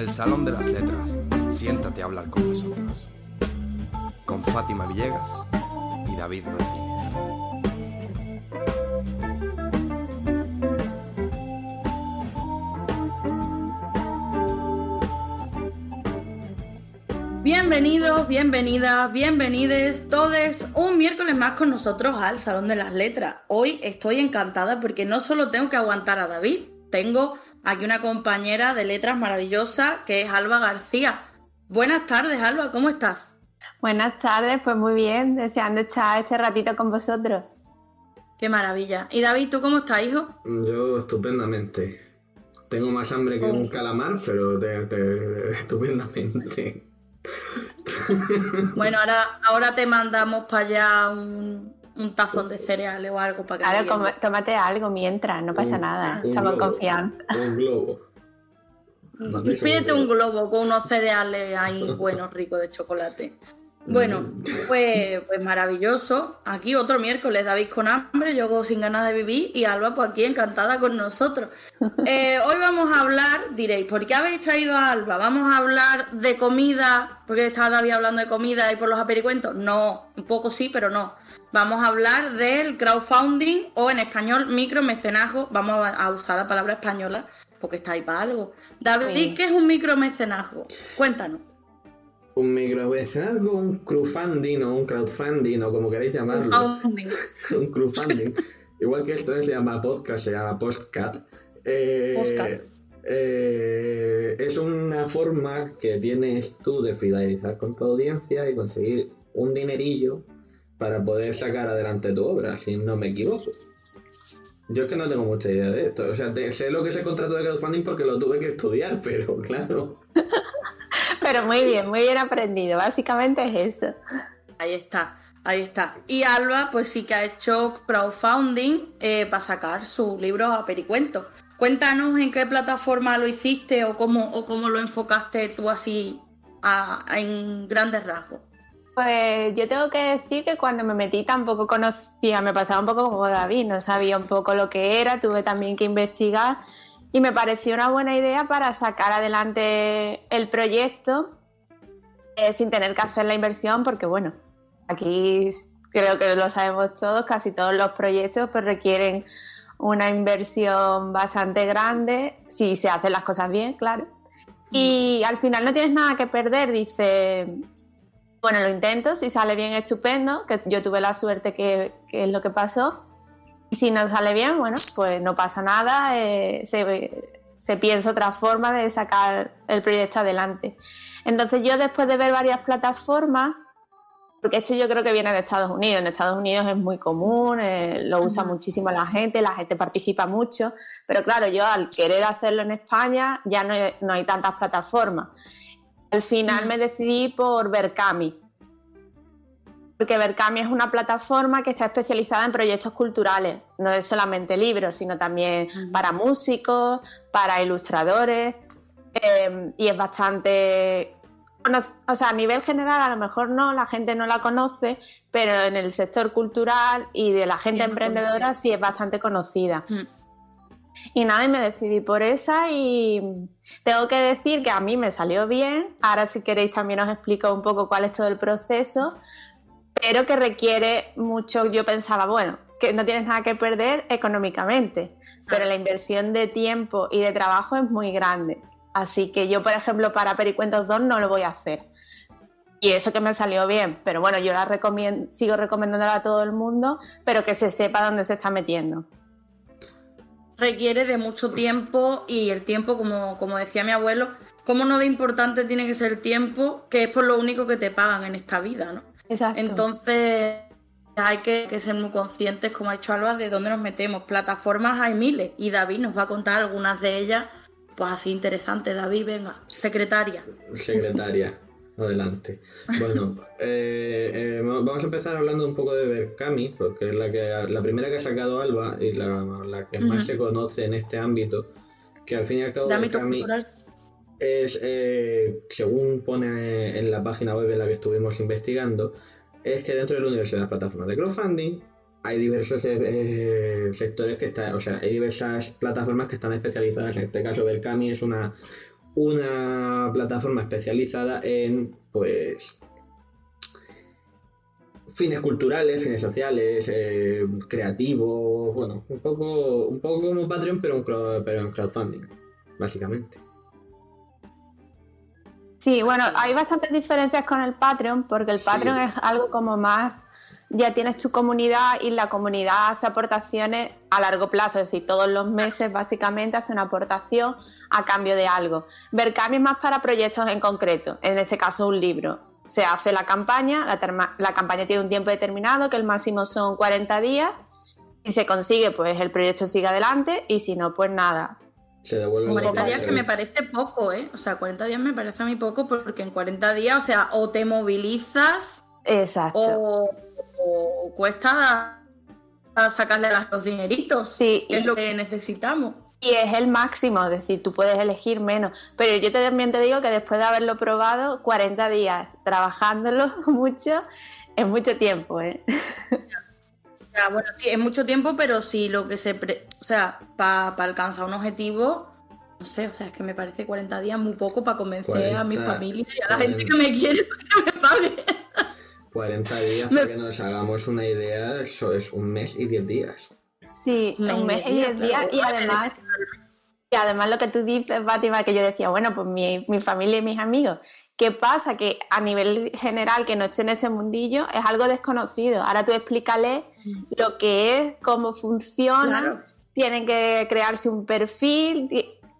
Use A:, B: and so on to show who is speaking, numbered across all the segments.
A: El Salón de las Letras. Siéntate a hablar con nosotros. Con Fátima Villegas y David Martínez.
B: Bienvenidos, bienvenidas, bienvenides todos un miércoles más con nosotros al Salón de las Letras. Hoy estoy encantada porque no solo tengo que aguantar a David, tengo aquí una compañera de letras maravillosa que es Alba García. Buenas tardes, Alba, ¿cómo estás?
C: Buenas tardes, pues muy bien, deseando estar este ratito con vosotros.
B: Qué maravilla. ¿Y David, tú cómo estás, hijo?
D: Yo estupendamente. Tengo más hambre que un calamar, pero te- te- estupendamente.
B: Bueno, ahora, ahora te mandamos para allá un, un tazón de cereales o algo para que
C: Claro,
B: te llenes.
C: com- tómate algo mientras, no pasa
D: Un-
C: nada, estamos confianza.
D: Un globo.
B: Pídete un globo con unos cereales ahí buenos, ricos de chocolate. Bueno, pues, pues maravilloso. Aquí otro miércoles, David con hambre, yo sin ganas de vivir y Alba pues aquí encantada con nosotros. Eh, hoy vamos a hablar, diréis, ¿por qué habéis traído a Alba? ¿Vamos a hablar de comida? Porque estaba David hablando de comida y por los apericuentos. No, un poco sí, pero no. Vamos a hablar del crowdfunding o en español micromecenazgo. Vamos a a usar la palabra española porque está ahí para algo. David,
C: Sí.
B: ¿qué es un micromecenazgo? Cuéntanos.
D: Un micromecenazgo, un crowdfunding o un crowdfunding o como queréis llamarlo. Un crowdfunding. Igual que esto se llama podcast, se llama postcat. Eh,
B: Postcat.
D: eh, es una forma que tienes tú de fidelizar con tu audiencia y conseguir un dinerillo para poder sacar adelante tu obra, si no me equivoco. Yo es que no tengo mucha idea de esto. O sea, sé lo que es el contrato de crowdfunding porque lo tuve que estudiar, pero claro.
C: Pero muy bien, muy bien aprendido, básicamente es eso.
B: Ahí está, ahí está. Y Alba, pues sí que ha hecho crowdfunding eh, para sacar su libro a Pericuento. Cuéntanos en qué plataforma lo hiciste o cómo, o cómo lo enfocaste tú así a- a- en grandes rasgos.
C: Pues yo tengo que decir que cuando me metí tampoco conocía, me pasaba un poco como David, no sabía un poco lo que era, tuve también que investigar y me pareció una buena idea para sacar adelante el proyecto eh, sin tener que hacer la inversión porque bueno, aquí creo que lo sabemos todos, casi todos los proyectos pues requieren una inversión bastante grande si se hacen las cosas bien, claro. Y al final no tienes nada que perder, dice, bueno, lo intento, si sale bien, estupendo, que yo tuve la suerte que, que es lo que pasó. Y si no sale bien, bueno, pues no pasa nada, eh, se, se piensa otra forma de sacar el proyecto adelante. Entonces yo después de ver varias plataformas, porque esto yo creo que viene de Estados Unidos, en Estados Unidos es muy común, eh, lo usa muchísimo la gente, la gente participa mucho, pero claro, yo al querer hacerlo en España ya no hay, no hay tantas plataformas. Al final me decidí por Berkami, porque Berkami es una plataforma que está especializada en proyectos culturales, no es solamente libros, sino también para músicos, para ilustradores, eh, y es bastante... O sea, a nivel general a lo mejor no, la gente no la conoce, pero en el sector cultural y de la gente
B: Sí,
C: emprendedora sí es bastante conocida.
B: Mm.
C: Y nada, y me decidí por esa y tengo que decir que a mí me salió bien. Ahora si queréis también os explico un poco cuál es todo el proceso, pero que requiere mucho, yo pensaba, bueno, que no tienes nada que perder económicamente, pero la inversión de tiempo y de trabajo es muy grande. Así que yo, por ejemplo, para Pericuentos 2 no lo voy a hacer. Y eso que me salió bien, pero bueno, yo la recomiendo, sigo recomendándola a todo el mundo, pero que se sepa dónde se está metiendo.
B: Requiere de mucho tiempo y el tiempo, como, como decía mi abuelo, como no de importante tiene que ser el tiempo, que es por lo único que te pagan en esta vida, ¿no?
C: Exacto.
B: Entonces hay que, que ser muy conscientes, como ha dicho Alba, de dónde nos metemos. Plataformas hay miles y David nos va a contar algunas de ellas, pues así interesantes. David, venga, secretaria.
D: Secretaria, adelante. Bueno, eh, eh, vamos a empezar hablando un poco de Berkami, porque es la, que, la primera que ha sacado Alba y la, la que más se conoce en este ámbito, que al fin y al cabo
B: De ámbito
D: Berkami
B: cultural.
D: Es, eh, según pone en la página web en la que estuvimos investigando, es que dentro del universo de las plataformas de crowdfunding hay diversos eh, eh, sectores que están, o sea, hay diversas plataformas que están especializadas. En este caso, Berkami es una, una plataforma especializada en, pues, fines culturales, fines sociales, creativos, bueno, un poco, un poco como Patreon, pero, pero en crowdfunding, básicamente.
C: Sí, bueno, hay bastantes diferencias con el Patreon, porque el Patreon es algo como más, ya tienes tu comunidad y la comunidad hace aportaciones a largo plazo, es decir, todos los meses básicamente hace una aportación a cambio de algo. Berkami es más para proyectos en concreto, en este caso un libro. Se hace la campaña, la, la campaña tiene un tiempo determinado, que el máximo son 40 días, y se consigue, pues el proyecto sigue adelante, y si no, pues nada,
B: se 40 días que me parece poco, ¿eh? O sea, 40 días me parece a mí poco porque en 40 días, o sea, o te movilizas.
C: Exacto.
B: O, cuesta sacarle los dineritos.
C: Sí.
B: es lo que necesitamos.
C: Y es el máximo, es decir, tú puedes elegir menos. Pero yo también te digo que después de haberlo probado, 40 días trabajándolo mucho, es mucho tiempo, ¿eh?
B: bueno, sí, es mucho tiempo, pero si lo que se. O sea, para alcanzar un objetivo, no sé, o sea, es que me parece 40 días muy poco para convencer a mi familia y a la gente que me quiere que me pague.
D: 40 días, para que nos hagamos una idea, eso es un mes y 10 días.
C: Sí, un mes y 10 días y además. Y además lo que tú dices, Fátima, que yo decía, bueno, pues mi, mi familia y mis amigos, ¿Qué pasa? Que a nivel general, que no esté en ese mundillo, es algo desconocido. Ahora tú explícale lo que es, cómo funciona, tienen que crearse un perfil.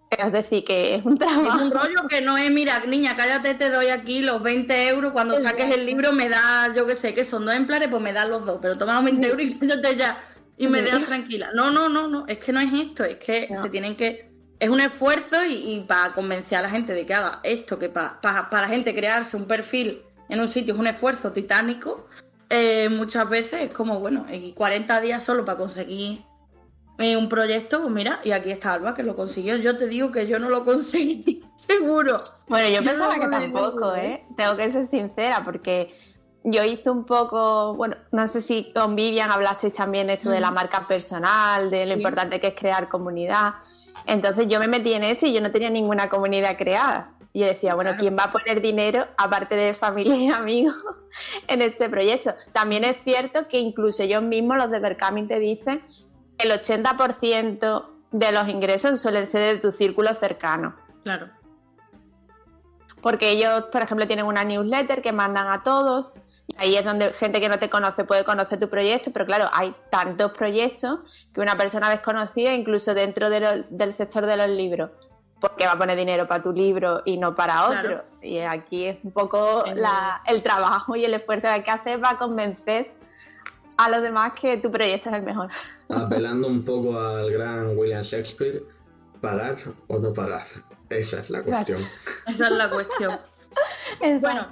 C: Es decir, que es un trabajo.
B: Es un rollo que no es, mira, niña, cállate, te doy aquí los 20 euros. Cuando saques el libro me da, yo qué sé, que son dos ejemplares, pues me dan los dos. Pero toma los 20 euros y cállate ya. Y me dejas tranquila. No, no, no, no. Es que no es esto. Es que se tienen que es un esfuerzo y, para convencer a la gente de que haga esto, que para la gente crearse un perfil en un sitio es un esfuerzo titánico, eh, muchas veces es como, bueno, y 40 días solo para conseguir eh, un proyecto, pues mira, y aquí está Alba que lo consiguió. Yo te digo que yo no lo conseguí, seguro.
C: Bueno, yo, pensaba que tampoco, ¿eh? Tengo que ser sincera, porque yo hice un poco, bueno, no sé si con Vivian hablasteis también esto de la mm. marca personal, de lo importante que es crear comunidad. Entonces yo me metí en esto y yo no tenía ninguna comunidad creada. Y yo decía, bueno, ¿quién va a poner dinero, aparte de familia y amigos, en este proyecto? También es cierto que incluso ellos mismos, los de Berkamin, te dicen que el 80% de los ingresos suelen ser de tu círculo cercano.
B: Claro.
C: Porque ellos, por ejemplo, tienen una newsletter que mandan a todos Ahí es donde gente que no te conoce puede conocer tu proyecto, pero claro, hay tantos proyectos que una persona desconocida, incluso dentro del sector de los libros, porque va a poner dinero para tu libro y no para otro. Y aquí es un poco el trabajo y el esfuerzo que hay que hacer para convencer a los demás que tu proyecto es el mejor.
D: Apelando un poco al gran William Shakespeare, pagar o no pagar. Esa es la cuestión.
B: Esa es la cuestión. bueno,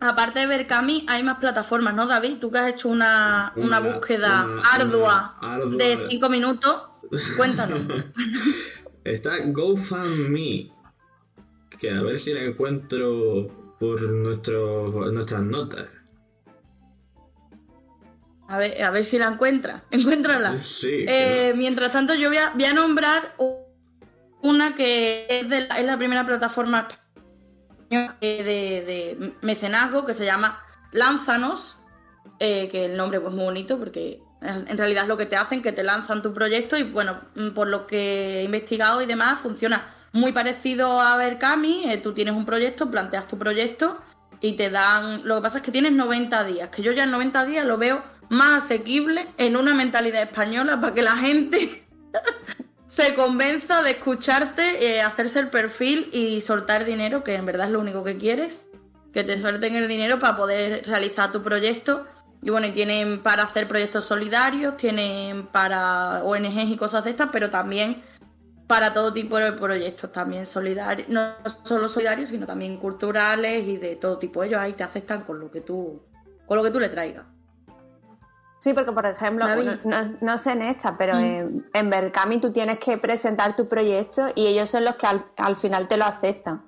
B: Aparte de Berkami, hay más plataformas, ¿no, David? Tú que has hecho una, búsqueda ardua, de cinco minutos, cuéntanos.
D: Está GoFundMe, que a ver si la encuentro por nuestro, nuestras notas.
B: A ver, a ver si la encuentra. Encuéntrala.
D: Sí,
B: eh, Mientras tanto, yo voy a, voy a, nombrar una que es, de es la primera plataforma de, mecenazgo que se llama Lánzanos, eh, que el nombre pues muy bonito porque en realidad es lo que te hacen, que te lanzan tu proyecto y bueno, mm, por lo que he investigado y demás, funciona muy parecido a Berkami, eh, tú tienes un proyecto, planteas tu proyecto y te dan, lo que pasa es que tienes 90 días, que yo ya en 90 días lo veo más asequible en una mentalidad española para que la gente se convenza de escucharte, eh, hacerse el perfil y soltar dinero, que en verdad es lo único que quieres, que te suelten el dinero para poder realizar tu proyecto. Y bueno, y tienen para hacer proyectos solidarios, tienen para ONGs y cosas de estas, pero también para todo tipo de proyectos, también solidarios, no solo solidarios, sino también culturales y de todo tipo. Ellos ahí te aceptan con lo que tú, con lo que tú le traigas.
C: Sí, porque por ejemplo, no, sé en esta, pero mm. en, en Berkami tú tienes que presentar tu proyecto y ellos son los que al, final te lo aceptan.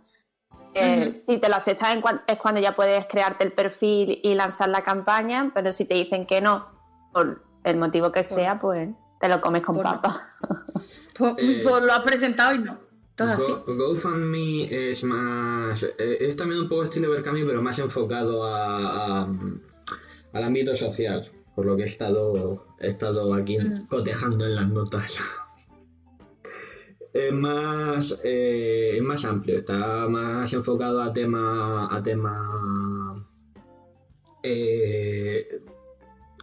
C: Eh, si te lo aceptan es cuando ya puedes crearte el perfil y lanzar la campaña, pero si te dicen que no, por el motivo que sea, pues te lo comes con papa.
B: Pues, pues, lo has presentado y no.
D: Go- GoFundMe es más. eh, Es también un poco estilo Berkami, pero más enfocado a, a- al ámbito social. Por lo que he estado, he estado aquí cotejando en las notas. Es más, eh, es más amplio, está más enfocado a tema. a tema. eh,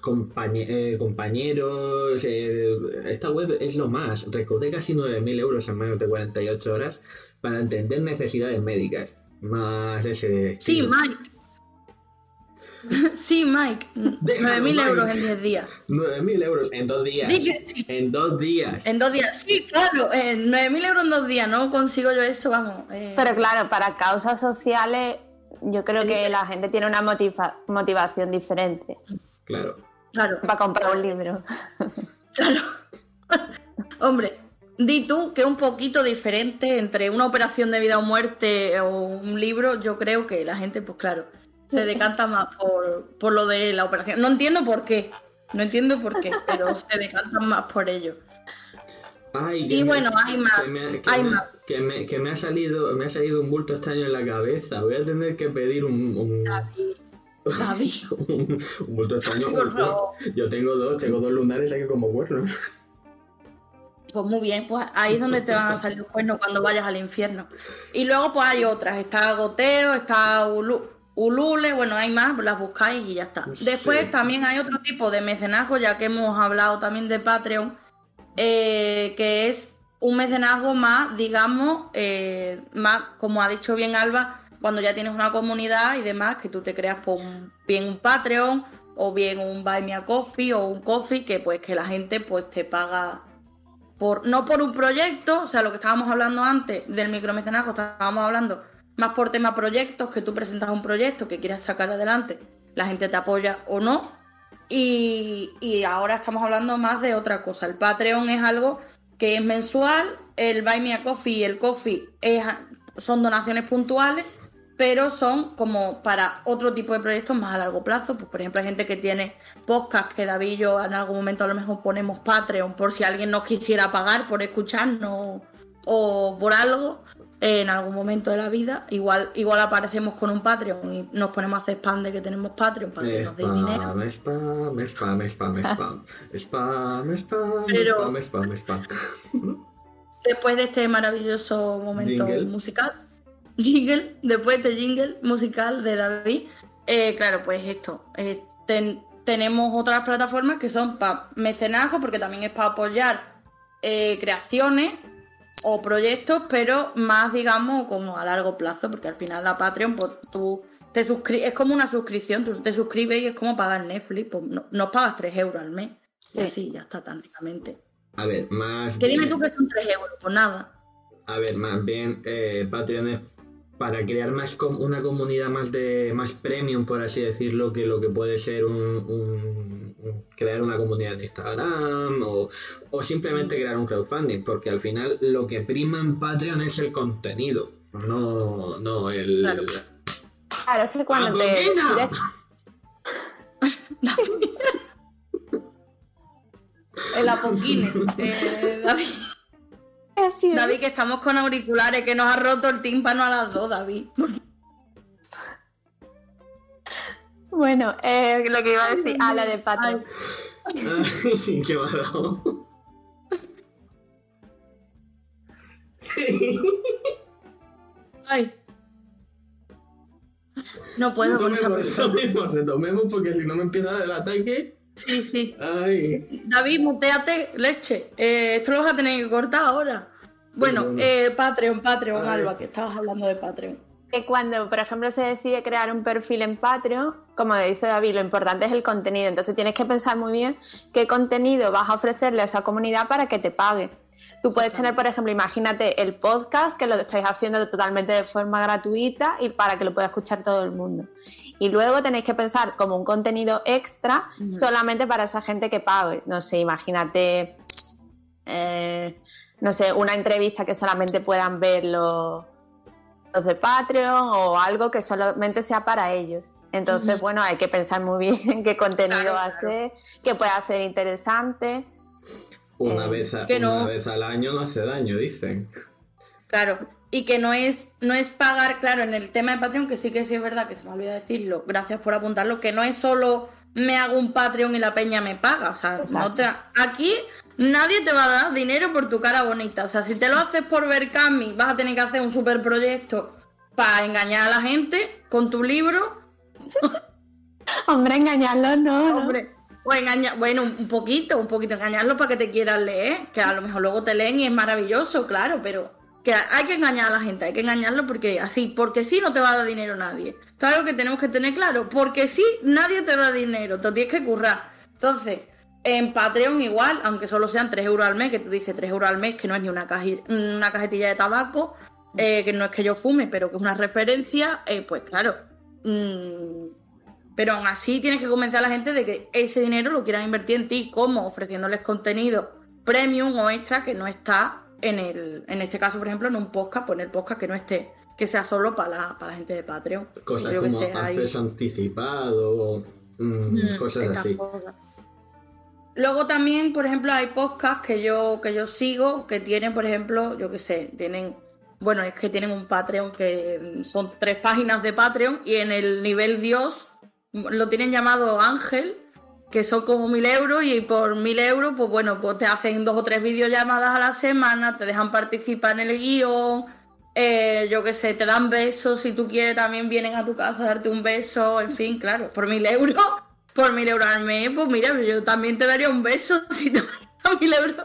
D: compañe- eh, compañeros. eh, esta web es lo más. Recaudé casi 9.000 euros en menos de 48 horas para entender necesidades médicas. Más ese.
B: Sí. Mike. Sí, Mike.
D: Déjalo,
B: 9.000
D: Mike.
B: euros en 10 días.
D: 9.000 euros en dos días.
B: Que sí.
D: En dos días.
B: En dos días. Sí, claro. En 9.000 euros en dos días. No consigo yo eso, vamos. eh,
C: Pero claro, para causas sociales, yo creo que la gente tiene una motiva- motivación diferente
D: Claro.
B: Claro,
C: para comprar un libro.
B: claro. Hombre, di tú que un poquito diferente entre una operación de vida o muerte o un libro, yo creo que la gente, pues claro, se decanta más por, por lo de la operación. No entiendo por qué. No entiendo por qué, pero se decantan más por ello.
D: Ay,
B: Y
D: me-
B: bueno, hay más,
D: Que me, que
B: hay
D: me-
B: más.
D: que me- que me ha salido, me ha salido un bulto extraño en la cabeza. Voy a tener que pedir un, un,
B: David, David.
D: un, un bulto extraño. Yo tengo dos, tengo dos lunares aquí como cuernos.
B: Pues muy bien, pues ahí es donde te van a salir los cuernos cuando vayas al infierno. Y luego pues hay otras, está Goteo, está Ulu- Ulule, bueno, hay más, las buscáis y ya está.
D: Sí.
B: Después también hay otro tipo de mecenazgo, ya que hemos hablado también de Patreon, eh, que es un mecenazgo más, digamos, eh, más, como ha dicho bien Alba, cuando ya tienes una comunidad y demás, que tú te creas por un- bien un Patreon o bien un Buy Me a Coffee o un Coffee, que pues que la gente pues te paga por, no por un proyecto, o sea, lo que estábamos hablando antes del micromecenazgo, estábamos hablando más por tema proyectos, que tú presentas un proyecto que quieres sacar adelante, la gente te apoya o no. Y, y ahora estamos hablando más de otra cosa. El Patreon es algo que es mensual, el Buy Me a Coffee y el Coffee son donaciones puntuales, pero son como para otro tipo de proyectos más a largo plazo. Pues, por ejemplo, hay gente que tiene podcast que David y yo en algún momento a lo mejor ponemos Patreon por si alguien nos quisiera pagar por escucharnos o por algo en algún momento de la vida. Igual, igual aparecemos con un Patreon y nos ponemos a hacer spam de que tenemos Patreon para que nos deis dinero.
D: Spam, spam, spam, spam, spam, spam, spam,
B: Pero-
D: spam, spam, spam.
B: Después de este maravilloso momento
D: Jingle.
B: musical, jingle, después de este jingle musical de David, eh, claro, pues esto, eh, ten- tenemos otras plataformas que son para mecenazgo, porque también es para apoyar eh, creaciones o proyectos, pero más, digamos, como a largo plazo, porque al final la Patreon, pues tú te suscribes, es como una suscripción, tú te suscribes y es como pagar Netflix, pues no, no pagas 3 euros al mes. Y
C: Sí.
B: así, ya está, tácticamente.
D: A ver, más
B: Que dime tú que son 3 euros, pues nada.
D: A ver, más bien eh, Patreon es para crear más com- una comunidad más de más premium, por así decirlo, que lo que puede ser un, un- un- crear una comunidad de Instagram o, o simplemente crear un crowdfunding, porque al final lo que prima en Patreon es el contenido, no, no el...
B: Claro.
C: Claro, es que cuando te
B: El apoquine. Eh, David,
C: Así es.
B: David, que estamos con auriculares, que nos ha roto el tímpano a las dos, David.
C: Bueno, eh, lo que iba a decir, ah, la de.
D: Ay, ¿Qué dado?
B: Ay. No puedo con esta
D: Retomemos,
B: persona.
D: retomemos, retomemos, porque si no me empieza el ataque...
B: Sí, sí.
D: Ay...
B: David, muteate, leche. Eh, esto lo vas a tener que cortar ahora. Bueno, eh, Patreon, Patreon,
D: Ay.
B: Alba, que estabas hablando de Patreon.
C: Que cuando, por ejemplo, se decide crear un perfil en Patreon, como dice David, lo importante es el contenido. Entonces tienes que pensar muy bien qué contenido vas a ofrecerle a esa comunidad para que te pague. Tú puedes tener, por ejemplo, imagínate el podcast, que lo estáis haciendo totalmente de forma gratuita y para que lo pueda escuchar todo el mundo. Y luego tenéis que pensar como un contenido extra solamente para esa gente que pague. No sé, imagínate, eh, no sé, una entrevista que solamente puedan ver los, los de Patreon o algo que solamente sea para ellos. Entonces, bueno, hay que pensar muy bien qué contenido
B: Claro,
C: va a
B: claro.
C: ser, que pueda ser interesante.
D: Una,
C: Eh,
D: vez, a-
B: que
D: una
B: no.
D: vez al año no hace daño, dicen.
B: Claro, y que no es, no es pagar, claro, en el tema de Patreon, que sí que sí es verdad, que se me olvidó decirlo, gracias por apuntarlo, que no es solo me hago un Patreon y la peña me paga, o sea, no te, aquí nadie te va a dar dinero por tu cara bonita, o sea, si te lo haces por ver Cami, vas a tener que hacer un super proyecto para engañar a la gente con tu libro.
C: Hombre, engañarlo no.
B: Hombre, o engañar, bueno, un poquito, un poquito engañarlo para que te quieran leer, que a lo mejor luego te leen y es maravilloso, claro, pero que hay que engañar a la gente, hay que engañarlo porque así, porque sí no te va a dar dinero nadie. Esto es algo que tenemos que tener claro, porque sí nadie te da dinero, te tienes que currar. Entonces, en Patreon igual, aunque solo sean 3 euros al mes, que tú dices 3 euros al mes, que no es ni una, una cajetilla de tabaco, eh, que no es que yo fume, pero que es una referencia, eh, pues claro. Mm, pero aún así tienes que convencer a la gente de que ese dinero lo quieran invertir en ti, como ofreciéndoles contenido premium o extra que no está en el, en este caso, por ejemplo, en un podcast, poner podcast que no esté, que sea solo para la, para la gente de Patreon.
D: Cosas como acceso anticipado, mm, mm, cosas así.
B: Luego también, por ejemplo, hay podcasts que yo, que yo sigo que tienen, por ejemplo, yo qué sé, tienen bueno, es que tienen un Patreon que son tres páginas de Patreon y en el nivel Dios lo tienen llamado Ángel, que son como mil euros y por mil euros, pues bueno, pues te hacen dos o tres videollamadas a la semana, te dejan participar en el guion, eh, yo qué sé, te dan besos, si tú quieres también vienen a tu casa a darte un beso, en fin, claro, por mil euros, por mil euros al mes, pues mira, yo también te daría un beso si te mil euros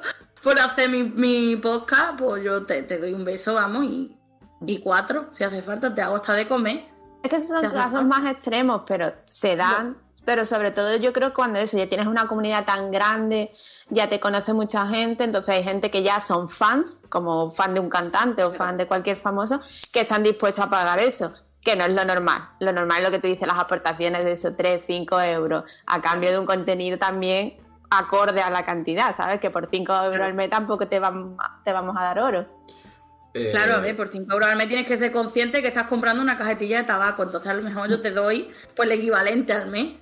B: por hacer mi, podcast, pues yo te, doy un beso, vamos, y, y, cuatro, si hace falta, te hago hasta de comer.
C: Es que esos son casos más extremos, pero se dan. Pero sobre todo yo creo que cuando eso, ya tienes una comunidad tan grande, ya te conoce mucha gente, entonces hay gente que ya son fans, como fan de un cantante o fan de cualquier famoso, que están dispuestos a pagar eso que no es lo normal. Lo normal es lo que te dice las aportaciones de esos 3, 5 euros, a cambio de un contenido también acorde a la cantidad, ¿sabes? Que por 5 euros al mes tampoco te, te vamos a dar oro.
B: Eh, claro, a ver, por 5 euros al mes tienes que ser consciente que estás comprando una cajetilla de tabaco, entonces a lo mejor yo te doy pues el equivalente al mes.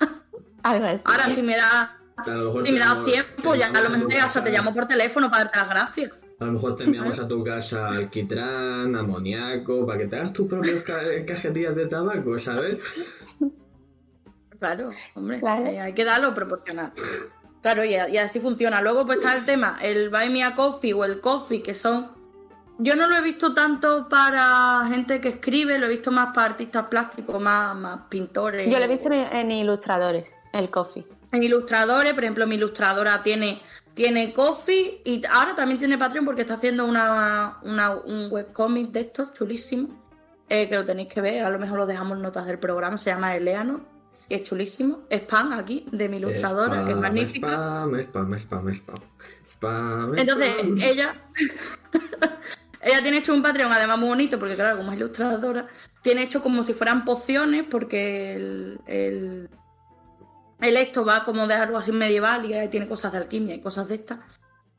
B: Ahora si me da si me das tiempo, ya a lo mejor hasta te llamo por teléfono para darte las gracias.
D: A lo mejor te enviamos a tu casa alquitrán, amoníaco, para que te hagas tus propias cajetillas de tabaco, ¿sabes?
B: Claro, hombre, eh, hay que darlo proporcional. Claro, y, así funciona. Luego pues está el tema, el Buy Me a Coffee o el Coffee, que son... Yo no lo he visto tanto para gente que escribe, lo he visto más para artistas plásticos, más, más pintores.
C: Yo lo he visto en, ilustradores, el Coffee.
B: En ilustradores, por ejemplo, mi ilustradora tiene, tiene Coffee y ahora también tiene Patreon porque está haciendo una, un webcomic de estos chulísimo, eh, que lo tenéis que ver, a lo mejor lo dejamos en notas del programa, se llama Eleano es chulísimo. Spam aquí, de mi ilustradora, que es magnífica.
D: Spam, spam, spam, spam. spam
B: Entonces, ella. ella tiene hecho un Patreon, además muy bonito, porque claro, como es ilustradora, tiene hecho como si fueran pociones, porque el, el, el esto va como de algo así medieval y tiene cosas de alquimia y cosas de estas.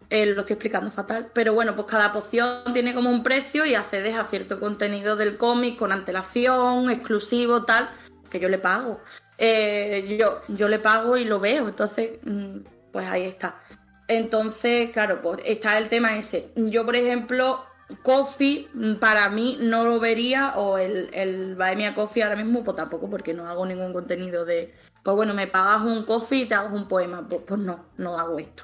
B: Eh, lo estoy explicando fatal. Pero bueno, pues cada poción tiene como un precio y accedes a cierto contenido del cómic con antelación, exclusivo, tal, que yo le pago. Eh, yo, yo le pago y lo veo, entonces, mm, pues ahí está. Entonces, claro, pues está el tema ese. Yo, por ejemplo, Coffee, mm, para mí no lo vería, o el, el Baemia Coffee ahora mismo, pues tampoco, porque no hago ningún contenido de, pues bueno, me pagas un coffee y te hago un poema. Pues, pues no, no hago esto.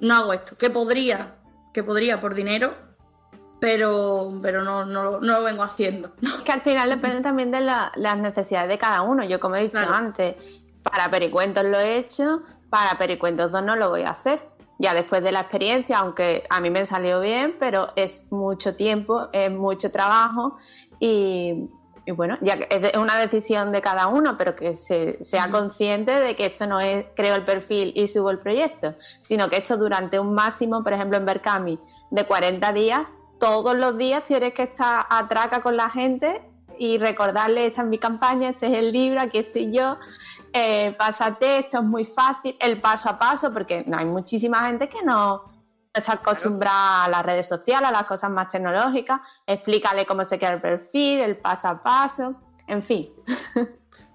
B: No hago esto. Que podría, que podría por dinero, pero, pero no, no, lo vengo haciendo.
C: Que al final depende también de las necesidades de cada uno. Yo, como he dicho antes, para Pericuentos lo he hecho, para Pericuentos 2 no lo voy a hacer. Ya después de la experiencia, aunque a mí me salió bien, pero es mucho tiempo, es mucho trabajo y, bueno, ya es una decisión de cada uno, pero que se, sea consciente de que esto no es creo el perfil y subo el proyecto, sino que esto durante un máximo, por ejemplo en Berkami, de 40 días, todos los días tienes que estar a traca con la gente y recordarle, esta es mi campaña, este es el libro, aquí estoy yo, eh, pásate, esto es muy fácil, el paso a paso, porque no, hay muchísima gente que no, está acostumbrada a las redes sociales, a las cosas más tecnológicas, explícale cómo se crea el perfil, el paso a paso, en fin.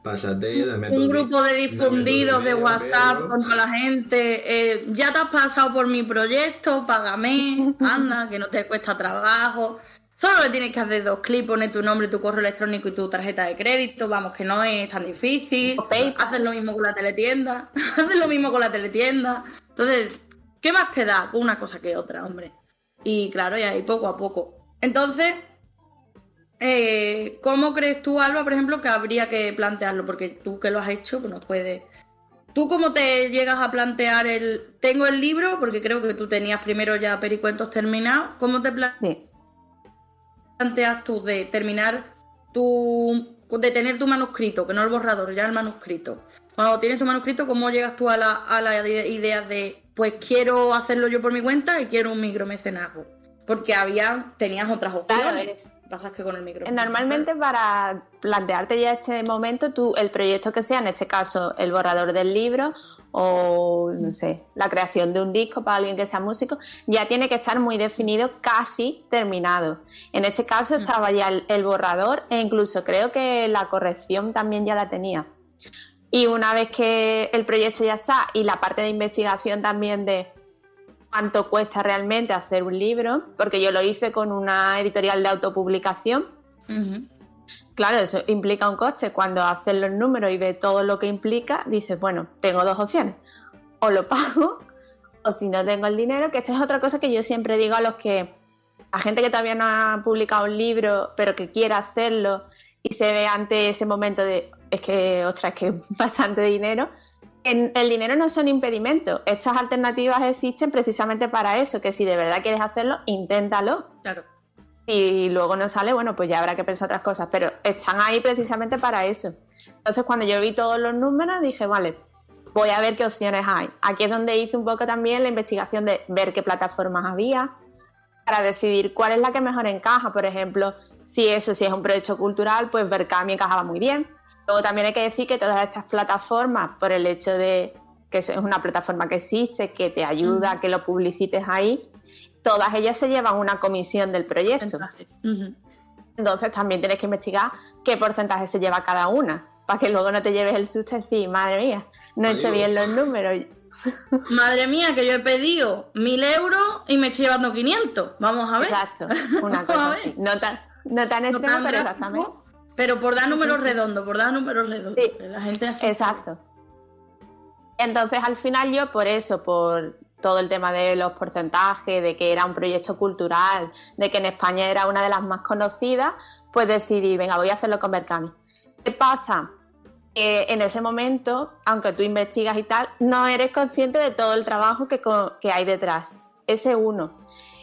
D: Pásate, dame
B: un grupo de difundidos de WhatsApp con toda la gente. eh, ya te has pasado por mi proyecto, págame, anda, que no te cuesta trabajo. Solo le tienes que hacer dos clics, poner tu nombre, tu correo electrónico y tu tarjeta de crédito. Vamos, que no es tan difícil.
C: O PayPal.
B: Haces lo mismo con la teletienda. Haces lo mismo con la teletienda. Entonces, ¿qué más te da con una cosa que otra, hombre? Y claro, y ahí poco a poco. Entonces, eh, ¿cómo crees tú, Alba, por ejemplo, que habría que plantearlo? Porque tú que lo has hecho, pues nos puedes... ¿Tú cómo te llegas a plantear el... Tengo el libro, porque creo que tú tenías primero ya Pericuentos terminados. ¿Cómo te planteas tú de terminar tu... de tener tu manuscrito, que no el borrador, ya el manuscrito? Cuando tienes tu manuscrito, ¿cómo llegas tú a la, a la ide- idea de, pues quiero hacerlo yo por mi cuenta y quiero un micromecenazgo? Porque había, tenías otras opciones.
C: Claro, es-
B: Pasa que con el micro.
C: Normalmente para plantearte ya este momento, tú el proyecto que sea, en este caso el borrador del libro o no sé, la creación de un disco para alguien que sea músico, ya tiene que estar muy definido, casi terminado. En este caso estaba ya el, el borrador e incluso creo que la corrección también ya la tenía. Y una vez que el proyecto ya está y la parte de investigación también de cuánto cuesta realmente hacer un libro, porque yo lo hice con una editorial de autopublicación. Claro, eso implica un coste. Cuando haces los números y ves todo lo que implica, dices, bueno, tengo dos opciones. O lo pago, o si no tengo el dinero, que esta es otra cosa que yo siempre digo a los que, a gente que todavía no ha publicado un libro, pero que quiera hacerlo y se ve ante ese momento de, es que, ostras, es que es bastante dinero. En- el dinero no son impedimentos. Estas alternativas existen precisamente para eso, que si de verdad quieres hacerlo, inténtalo
B: Claro.
C: y luego no sale, bueno, pues ya habrá que pensar otras cosas, pero están ahí precisamente para eso. Entonces, cuando yo vi todos los números, dije, vale, voy a ver qué opciones hay. Aquí es donde hice un poco también la investigación de ver qué plataformas había para decidir cuál es la que mejor encaja. Por ejemplo, si eso, si es un proyecto cultural, pues Berkami encajaba muy bien. Luego también hay que decir que todas estas plataformas, por el hecho de que es una plataforma que existe, que te ayuda a que lo publicites ahí, todas ellas se llevan una comisión del proyecto.
B: Entonces,
C: también tienes que investigar qué porcentaje se lleva cada una, para que luego no te lleves el susto y decir, madre mía, no he hecho bien los números.
B: Madre mía, que yo he pedido mil euros y me estoy llevando 500. Vamos a ver.
C: Exacto, una cosa así. No tan, no tan
B: No
C: extremo,
B: tan
C: pero exactamente.
B: Pero por dar números redondos, por dar números redondos.
C: Sí.
B: La gente así.
C: Exacto. Entonces, al final yo, por eso, por todo el tema de los porcentajes, de que era un proyecto cultural, de que en España era una de las más conocidas, pues decidí, venga, voy a hacerlo con Berkami. ¿Qué pasa? Que en ese momento, aunque tú investigas y tal, no eres consciente de todo el trabajo que hay detrás. Ese uno.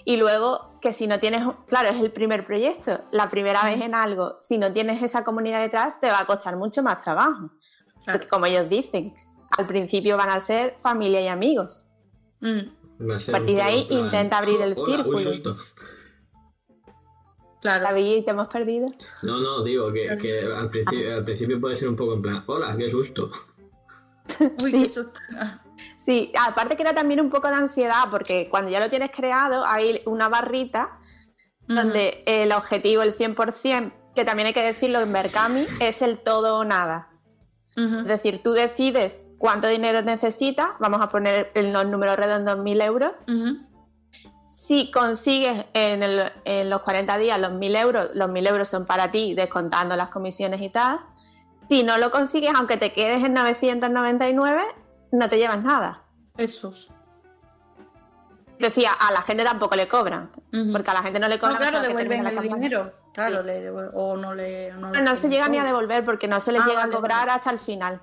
C: Y luego que si no tienes, claro, es el primer proyecto, la primera vez en algo, si no tienes esa comunidad detrás, te va a costar mucho más trabajo.
B: Claro.
C: Porque como ellos dicen, al principio van a ser familia y amigos.
B: Mm,
D: a
C: partir de ahí,
D: plan,
C: intenta abrir el
D: "Hola,
C: círculo".
D: susto.
B: claro.
C: David, te hemos perdido.
D: No, no, digo que, que al, principio, al principio puede ser un poco en plan, hola, qué susto.
B: Uy,
C: Sí.
B: Ah,
C: Sí, aparte que era también un poco de ansiedad, porque cuando ya lo tienes creado, hay una barrita donde el objetivo, el 100%, que también hay que decirlo en Berkami, es el todo o nada. Es decir, tú decides cuánto dinero necesitas, vamos a poner en los números redondos 1000 euros. Si consigues en, el- en los 40 días los 1000 euros, los 1000 euros son para ti, descontando las comisiones y tal. Si no lo consigues, aunque te quedes en 999, no te llevas nada.
B: Esos.
C: Decía, a la gente tampoco le cobran, porque a la gente no le
B: No,
C: cobran.
B: claro,
C: hasta que
B: devuelven el
C: campaña.
B: dinero. Claro,
C: Sí.
B: le devuel- o no le. no,
C: Pero no se llegan ni a devolver porque no se les
B: Ah,
C: llega
B: vale,
C: a cobrar
B: vale.
C: hasta el final.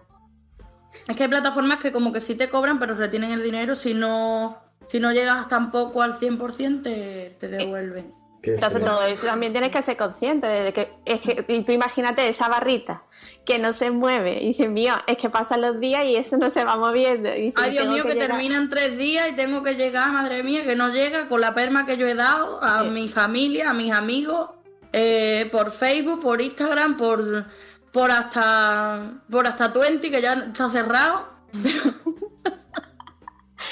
B: Es que hay plataformas que como que sí te cobran, pero retienen el dinero. Si no, si no llegas tampoco al 100%, te, te devuelven.
C: Entonces todo eso también tienes que ser consciente de que es que y tú imagínate esa barrita que no se mueve y dices mío es que pasan los días y eso no se va moviendo y dices,
B: Ay, Dios mío, que, terminan tres días y tengo que llegar, madre mía, que no llega con la perma que yo he dado a
C: Sí.
B: mi familia, a mis amigos, eh, por Facebook, por Instagram, por, por hasta por hasta Twenty, que ya está cerrado.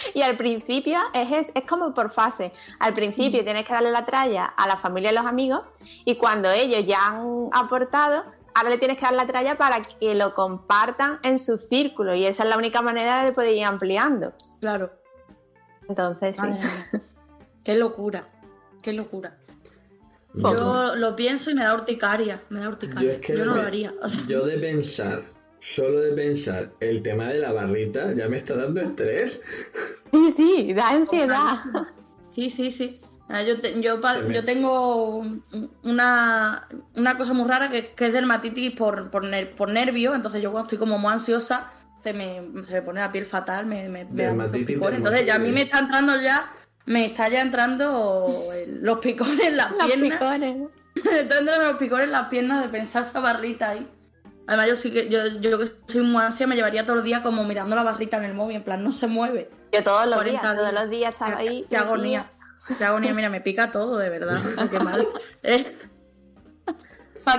C: y al principio es, es, es como por fase al principio tienes que darle la tralla a la familia y los amigos y cuando ellos ya han aportado ahora le tienes que dar la tralla para que lo compartan en su círculo y esa es la única manera de poder ir ampliando.
B: Claro.
C: Entonces, sí.
B: Qué locura. Qué locura. Yo lo pienso y me da urticaria. Me da urticaria.
D: Yo
B: Yo,
D: es que
B: no
D: me-
B: lo haría. O sea,
D: Yo de pensar, solo de pensar el tema de la barrita, ya me está dando estrés.
C: Sí, sí, da ansiedad.
B: Sí, sí, sí. Ah, Yo, te- yo, yo tengo un- una, una cosa muy rara que, que es dermatitis por, por, ner- por nervio. Entonces yo cuando estoy como muy ansiosa se me, se me pone la piel fatal, me, me, muchos picones. Entonces ya a mí me está entrando ya, me está ya entrando el- los picones en las
C: Los
B: piernas.
C: picones.
B: Me está entrando los picones en las piernas de pensar esa barrita ahí. Además yo sí que yo, yo que soy muy ansia me llevaría todos los días como mirando la barrita en el móvil, en plan no se mueve.
C: Yo todos los
B: 40
C: días, todos los días estaba ahí.
B: Qué agonía. Qué agonía, mira, me pica todo, de verdad. Qué mal. Eh,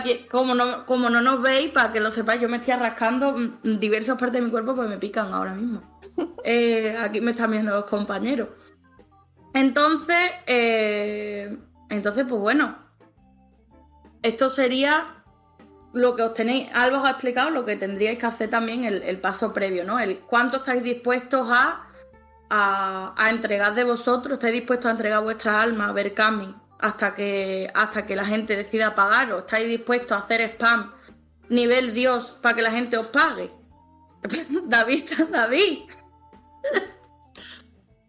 B: que, como, no, como no nos veis, para que lo sepáis, yo me estoy rascando mm, diversas partes de mi cuerpo porque me pican ahora mismo. Eh, aquí me están viendo los compañeros. Entonces, eh, entonces, pues bueno. Esto sería lo que os tenéis. Alba os ha explicado lo que tendríais que hacer también el, el paso previo, ¿no? El cuánto estáis dispuestos a a, a entregar de vosotros, estáis dispuestos a entregar vuestra alma a ver hasta que, hasta que la gente decida pagaros, estáis dispuestos a hacer spam nivel Dios para que la gente os pague. David, David.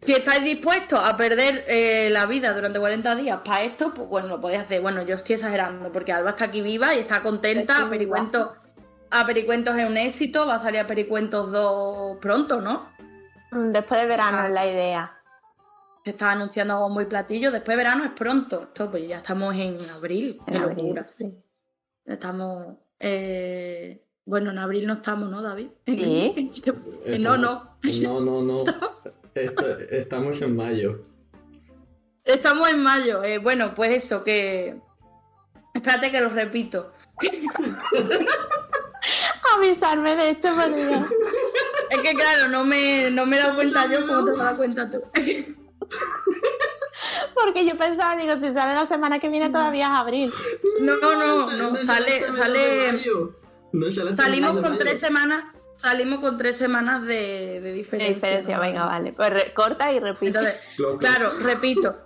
B: Si estáis dispuestos a perder eh, la vida durante 40 días para esto, pues bueno, lo podéis hacer. Bueno, yo estoy exagerando porque Alba está aquí viva y está contenta.
C: Está
B: A
C: aquí
B: Pericuentos, a Pericuentos es un éxito, va a salir a Pericuentos 2 pronto, ¿no?
C: Mm, Después de verano es la idea.
B: Se está anunciando a bombo y platillo. Después de verano es pronto. Esto, pues ya estamos en abril. Qué
C: En abril,
B: locura.
C: sí.
B: Estamos. eh, Bueno, en abril no estamos, ¿no, David?
C: Sí.
B: Eh, no, no.
D: No, no, no. Esto- estamos en mayo.
B: Estamos en mayo. Eh, bueno, pues eso, que. Espérate que lo repito.
C: Avisarme de esto, por Dios.
B: Es que claro, no me, no me he dado cuenta yo como te has dado cuenta tú.
C: Porque yo pensaba, digo, si sale la semana que viene todavía es abril.
B: No, no, no, sale, sale.
D: No sale hasta
B: Salimos con tres semanas. Salimos con tres semanas de, de
C: De
B: diferencia.
C: diferencia,
B: ¿no?
C: venga, vale. Pues re- corta y repite.
B: Entonces,
D: Loco.
B: claro, repito,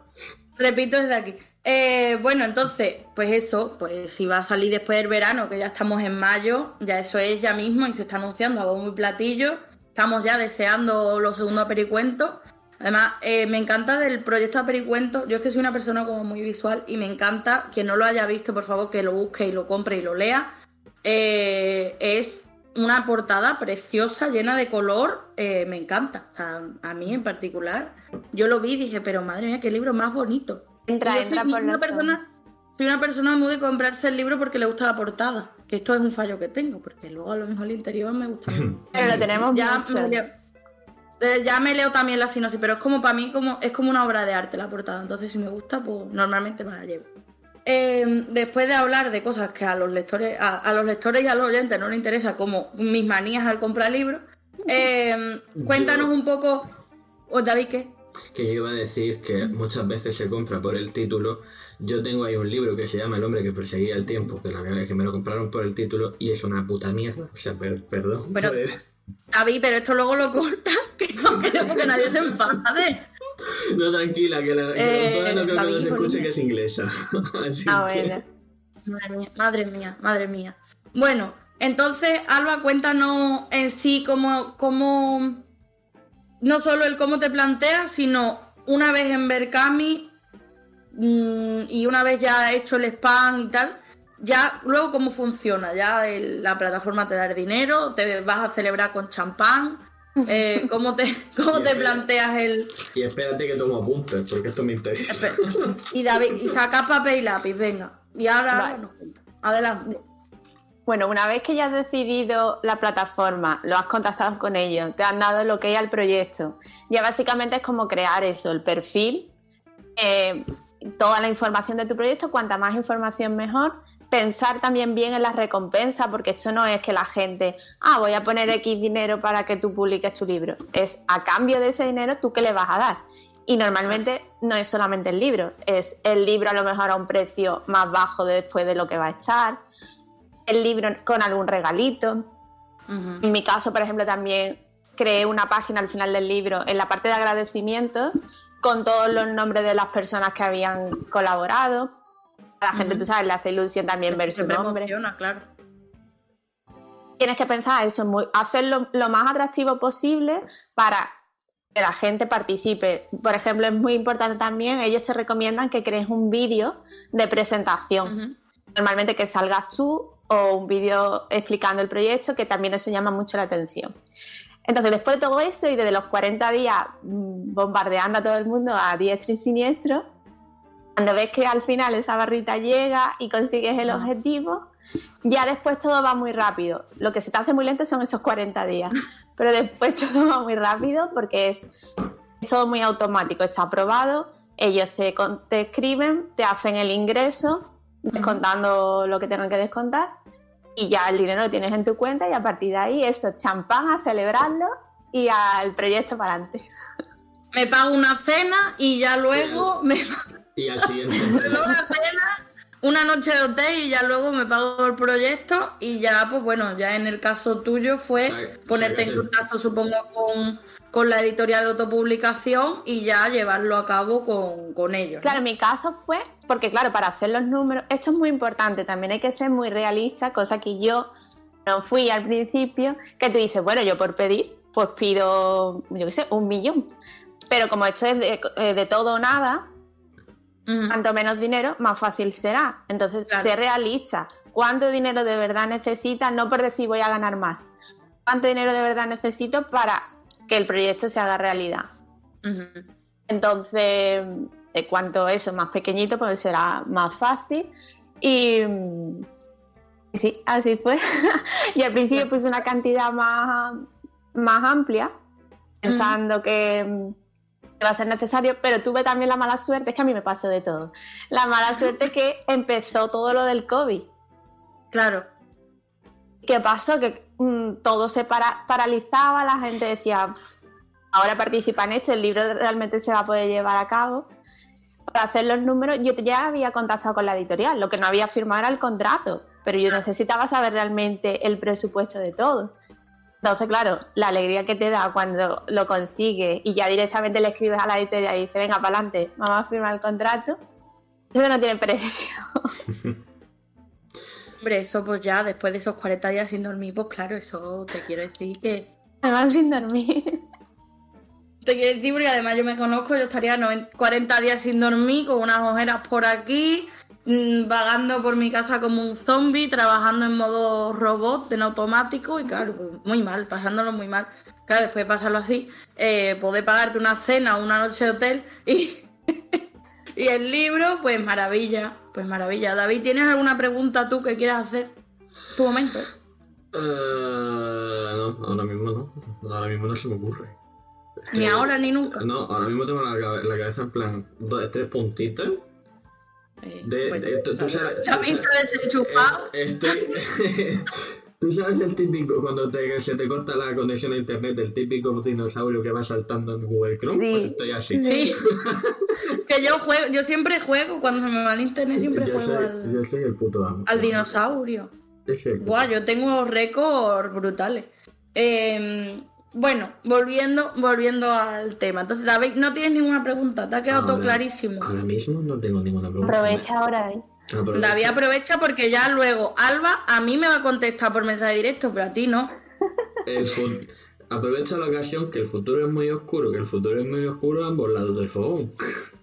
B: repito desde aquí. Eh, bueno, entonces, pues eso, pues si va a salir después del verano, que ya estamos en mayo, ya eso es ya mismo y se está anunciando a bombo y platillo. Estamos ya deseando los segundos apericuentos. Además, eh, me encanta del proyecto apericuentos. Yo es que soy una persona como muy visual y me encanta, quien no lo haya visto, por favor, que lo busque y lo compre y lo lea. Eh, es una portada preciosa, llena de color, eh, me encanta. O sea, a mí en particular, yo lo vi y dije, pero madre mía, qué libro más bonito.
C: Entra,
B: Y yo
C: entra
B: soy
C: por
B: una
C: los
B: persona, soy una persona muy de comprarse el libro porque le gusta la portada. Que esto es un fallo que tengo, porque luego a lo mejor el interior me gusta.
C: Pero lo tenemos
B: ya,
C: mucho.
B: me leo, eh, ya me leo también la sinopsis, pero es como para mí como es como una obra de arte la portada. Entonces, si me gusta, pues normalmente me la llevo. Eh, después de hablar de cosas que a los lectores, a, a los lectores y a los oyentes no les interesa, como mis manías al comprar libros, eh, cuéntanos un poco. ¿O David qué?
D: Que yo iba a decir que muchas veces se compra por el título. Yo tengo ahí un libro que se llama El hombre que perseguía el tiempo, que la verdad es que me lo compraron por el título y es una puta mierda. O sea, per- perdón.
B: Pero- David, pero esto luego lo corta, que no queremos que nadie se enfade.
D: No, tranquila, que la
B: Eh,
D: que no creo que
B: David,
D: no se escuche que es inglesa. Así
C: Ah,
D: que-
C: bueno.
B: Madre mía, madre mía, madre mía. Bueno, entonces, Alba, cuéntanos en sí cómo, cómo no solo el cómo te planteas, sino una vez en Berkami mm, y una vez ya hecho el spam y tal, ya luego cómo funciona, ya el- la plataforma te da el dinero, te vas a celebrar con champán, eh, cómo te, cómo te planteas el...
D: Y espérate que tomo apuntes, porque esto me interesa.
B: Y David, y saca papel y lápiz, venga. Y ahora,
C: Vale.
B: ahora nos cuenta. adelante.
C: Bueno, una vez que ya has decidido la plataforma, lo has contactado con ellos, te han dado lo que hay al proyecto, ya básicamente es como crear eso, el perfil, eh, toda la información de tu proyecto, cuanta más información mejor, pensar también bien en las recompensas, porque esto no es que la gente, ah, voy a poner X dinero para que tú publiques tu libro, es a cambio de ese dinero tú qué le vas a dar. Y normalmente no es solamente el libro, es el libro a lo mejor a un precio más bajo de después de lo que va a estar, el libro con algún regalito. En mi caso, por ejemplo, también creé una página al final del libro en la parte de agradecimientos con todos los nombres de las personas que habían colaborado. A la gente, tú sabes, le hace ilusión también ver su nombre.
B: emociona, claro.
C: Tienes que pensar eso, muy, hacerlo lo más atractivo posible para que la gente participe. Por ejemplo, es muy importante también, ellos te recomiendan que crees un vídeo de presentación. Normalmente que salgas tú o un vídeo explicando el proyecto, que también eso llama mucho la atención. Entonces, después de todo eso y desde los 40 días mm, bombardeando a todo el mundo a diestro y siniestro, cuando ves que al final esa barrita llega y consigues el
B: Ajá.
C: objetivo, ya después todo va muy rápido. Lo que se te hace muy lento son esos 40 días, pero después todo va muy rápido porque es, es todo muy automático, está aprobado, ellos te, te escriben, te hacen el ingreso, descontando lo que tengan que descontar, y ya el dinero lo tienes en tu cuenta y a partir de ahí eso, champán a celebrarlo y al proyecto para adelante.
B: Me pago una cena y ya luego me
D: Y al siguiente.
B: una noche de hotel y ya luego me pago el proyecto y ya, pues bueno, ya en el caso tuyo fue ponerte en contacto, supongo, con, con la editorial de autopublicación y ya llevarlo a cabo con, con ellos. ¿no?
C: Claro, mi caso fue, porque claro, para hacer los números, esto es muy importante, también hay que ser muy realista, cosa que yo no fui al principio, que tú dices, bueno, yo por pedir, pues pido, yo qué sé, un millón. Pero como esto es de, eh, de todo o nada, Cuanto menos dinero, más fácil será. Entonces,
B: Claro.
C: ser realista. ¿Cuánto dinero de verdad necesitas? No por decir voy a ganar más. ¿Cuánto dinero de verdad necesito para que el proyecto se haga realidad? Entonces, de cuanto eso es más pequeñito, pues será más fácil. Y, y sí, así fue. y al principio puse una cantidad más, más amplia, pensando que va a ser necesario, pero tuve también la mala suerte, es que a mí me pasó de todo. La mala suerte que empezó todo lo del COVID.
B: Claro.
C: ¿Qué pasó? Que mm, todo se para- paralizaba, la gente decía, "Pf, ahora participa en esto, el libro realmente se va a poder llevar a cabo. Para hacer los números, yo ya había contactado con la editorial, lo que no había firmado era el contrato, pero yo necesitaba saber realmente el presupuesto de todo. Entonces, claro, la alegría que te da cuando lo consigues y ya directamente le escribes a la editorial y dices, venga, para adelante, vamos a firmar el contrato, eso no tiene precio.
B: Hombre, eso pues ya después de esos 40 días sin dormir, pues claro, eso te quiero decir que...
C: Además, sin dormir.
B: Te quiero decir porque además yo me conozco, yo estaría noven- 40 días sin dormir, con unas ojeras por aquí, vagando por mi casa como un zombie, trabajando en modo robot, en automático, y claro, pues, muy mal, pasándolo muy mal. Claro, después de pasarlo así, eh, poder pagarte una cena o una noche de hotel y, y el libro, pues maravilla, pues maravilla. David, ¿tienes alguna pregunta tú que quieras hacer? Tu momento.
D: Eh, no, ahora mismo no. Ahora mismo no se me ocurre.
B: Ni ahora ni nunca.
D: No, ahora mismo tengo la cabeza en plan dos, tres puntitos.
B: Eh,
D: De,
B: bueno,
D: de- tú- tú sabes-
B: desenchufado.
D: eh, Estoy. Tú el típico, cuando te- se te corta la conexión a internet, el típico dinosaurio que va saltando en Google Chrome.
C: Sí.
D: Pues estoy así.
B: Sí. que yo juego, yo siempre juego, cuando se me va el internet siempre
D: yo,
B: juego
D: soy,
B: al,
D: yo soy el puto amo.
B: al dinosaurio. Buah, yo tengo récords brutales. Eh, bueno, volviendo, volviendo al tema. Entonces, David, no tienes ninguna pregunta, te ha quedado todo
D: Ahora-
B: clarísimo.
D: Ahora mismo no tengo ninguna pregunta.
C: Aprovecha ahora, David.
D: Aprovecha.
B: David aprovecha porque ya luego Alba a mí me va a contestar por mensaje directo, pero a ti no.
D: Aprovecha la ocasión que el futuro es muy oscuro, que el futuro es muy oscuro a ambos lados del fogón.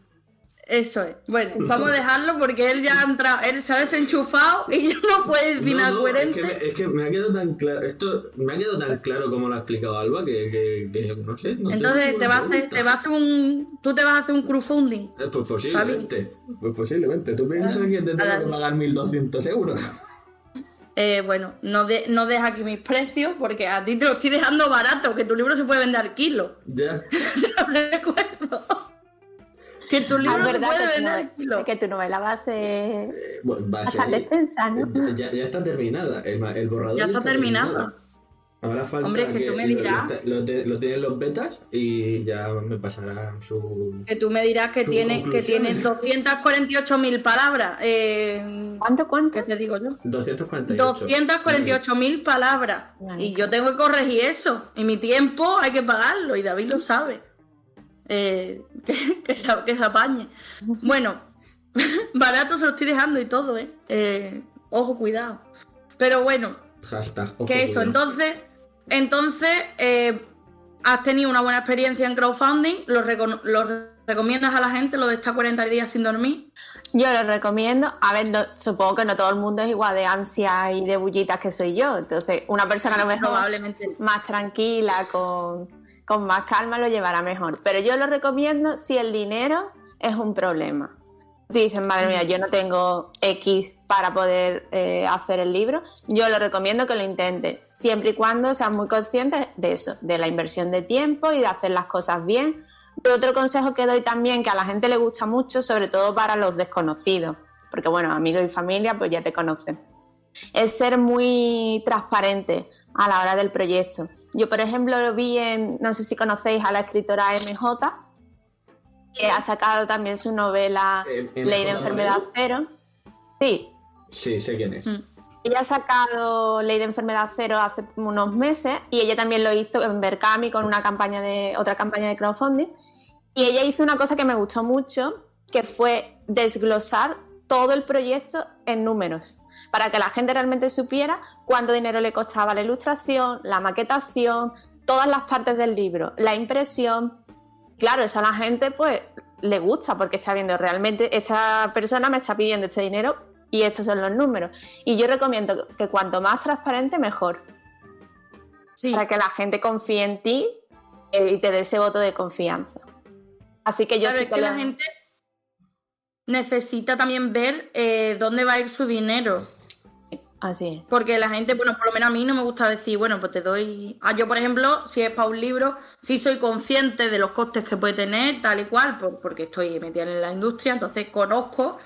B: Eso es. Bueno, vamos a dejarlo porque él ya ha entrado, él se ha desenchufado y ya no puede decir
D: No,
B: nada
D: no,
B: coherente.
D: Es que, me, es que me ha quedado tan claro, esto me ha quedado tan claro como lo ha explicado Alba que, que, que no sé. No
B: Entonces te vas a hacer, te vas a hacer un, tú te vas a hacer un crowdfunding.
D: Eh, Pues posiblemente, pues posiblemente. ¿Tú piensas que te tengo que pagar 1.200 euros?
B: Eh, bueno, no, de, no deja aquí mis precios porque a ti te lo estoy dejando barato, que tu libro se puede vender al kilo.
D: Ya.
B: Te lo recuerdo. Que tu
C: Ah,
B: libro
C: verdad
B: puede
C: que tu,
B: vender
C: novela,
B: al kilo.
C: que tu novela va a ser
D: Eh, bueno, va a ser-
C: bastante extensa, ¿no?
D: Ya, ya está terminada. El, borrador
B: Ya está terminado.
D: terminado. Ahora falta
B: Hombre, es que tú me dirás.
D: Lo, lo- lo tienen los betas y ya me pasarán su...
B: Que tú me dirás que
D: Sus
B: tiene, que tiene
D: conclusiones.
B: 248.000 palabras. Eh,
C: ¿Cuánto, cuánto?
B: ¿Qué te digo yo?
D: 248.
B: 248.000 palabras.
C: Vale.
B: Y yo tengo que corregir eso. Y mi tiempo hay que pagarlo. Y David lo sabe. Eh, que, que se, que se apañe. Bueno, barato se lo estoy dejando y todo, ¿eh? Eh, ojo, cuidado. Pero bueno,
D: Hashtag. ojo,
B: que eso,
D: cuidado.
B: entonces, entonces eh, has tenido una buena experiencia en crowdfunding, lo, lo recomiendas a la gente, lo de estar 40 días sin dormir.
C: Yo lo recomiendo. A ver, no- supongo que no todo el mundo es igual de ansia y de bullitas que soy yo. Entonces, una persona a lo mejor
B: Probablemente.
C: más tranquila, con, con más calma, lo llevará mejor. Pero yo lo recomiendo si el dinero es un problema. Tú dices, madre mía, yo no tengo X para poder eh, hacer el libro. Yo lo recomiendo que lo intentes, siempre y cuando seas muy consciente de eso, de la inversión de tiempo y de hacer las cosas bien. Y otro consejo que doy también, que a la gente le gusta mucho, sobre todo para los desconocidos, porque bueno, amigos y familia pues ya te conocen, es ser muy transparente a la hora del proyecto. Yo, por ejemplo, lo vi en, no sé si conocéis a la escritora MJ, que ha sacado también su novela
D: Eh,
C: Ley de Enfermedad. Cero. Sí,
D: Sí, sé quién es.
B: Mm.
C: ella ha sacado Ley de Enfermedad Cero hace unos meses y ella también lo hizo en Berkami con una campaña de otra campaña de crowdfunding. Y ella hizo una cosa que me gustó mucho, que fue desglosar todo el proyecto en números, para que la gente realmente supiera cuánto dinero le costaba la ilustración, la maquetación, todas las partes del libro, la impresión. Claro, eso a la gente pues le gusta porque está viendo realmente esta persona me está pidiendo este dinero y estos son los números. Y yo recomiendo que cuanto más transparente mejor,
B: Sí.
C: para que la gente confíe en ti eh, y te dé ese voto de confianza. Así que yo
B: Claro,
C: sí
B: es que la gente necesita también ver eh, dónde va a ir su dinero.
C: Así es.
B: Porque la gente, bueno, por lo menos a mí no me gusta decir, bueno, pues te doy. Ah, yo, por ejemplo, si es para un libro, sí soy consciente de los costes que puede tener, tal y cual, por- porque estoy metida en la industria, entonces conozco.